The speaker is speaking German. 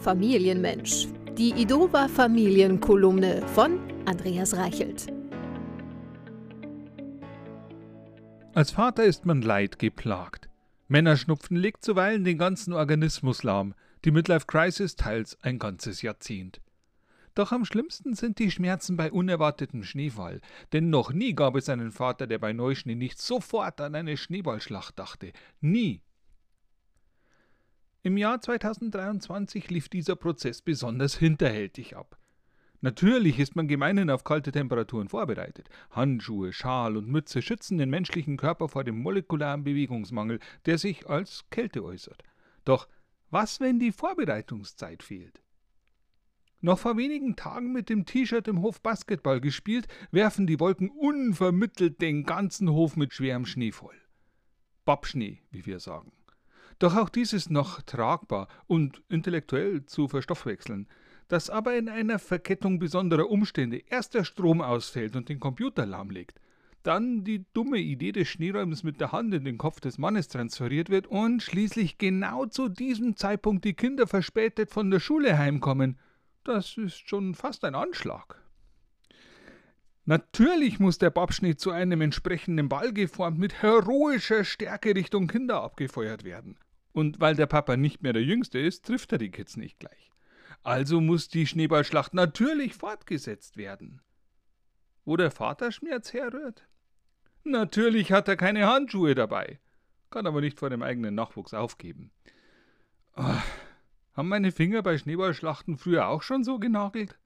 Familienmensch. Die Idova Familienkolumne von Andreas Reichelt. Als Vater ist man leidgeplagt. Männerschnupfen legt zuweilen den ganzen Organismus lahm, die Midlife Crisis teils ein ganzes Jahrzehnt. Doch am schlimmsten sind die Schmerzen bei unerwartetem Schneefall, denn noch nie gab es einen Vater, der bei Neuschnee nicht sofort an eine Schneeballschlacht dachte. Nie. Im Jahr 2023 lief dieser Prozess besonders hinterhältig ab. Natürlich ist man gemeinhin auf kalte Temperaturen vorbereitet. Handschuhe, Schal und Mütze schützen den menschlichen Körper vor dem molekularen Bewegungsmangel, der sich als Kälte äußert. Doch was, wenn die Vorbereitungszeit fehlt? Noch vor wenigen Tagen mit dem T-Shirt im Hof Basketball gespielt, werfen die Wolken unvermittelt den ganzen Hof mit schwerem Schnee voll. Babschnee, wie wir sagen. Doch auch dies ist noch tragbar und intellektuell zu verstoffwechseln. Dass aber in einer Verkettung besonderer Umstände erst der Strom ausfällt und den Computer lahmlegt, dann die dumme Idee des Schneeräumens mit der Hand in den Kopf des Mannes transferiert wird und schließlich genau zu diesem Zeitpunkt die Kinder verspätet von der Schule heimkommen, das ist schon fast ein Anschlag. Natürlich muss der Babschnee zu einem entsprechenden Ball geformt mit heroischer Stärke Richtung Kinder abgefeuert werden. Und weil der Papa nicht mehr der Jüngste ist, trifft er die Kids nicht gleich. Also muss die Schneeballschlacht natürlich fortgesetzt werden. Wo der Vater Schmerz herrührt? Natürlich hat er keine Handschuhe dabei, kann aber nicht vor dem eigenen Nachwuchs aufgeben. Oh, haben meine Finger bei Schneeballschlachten früher auch schon so genagelt?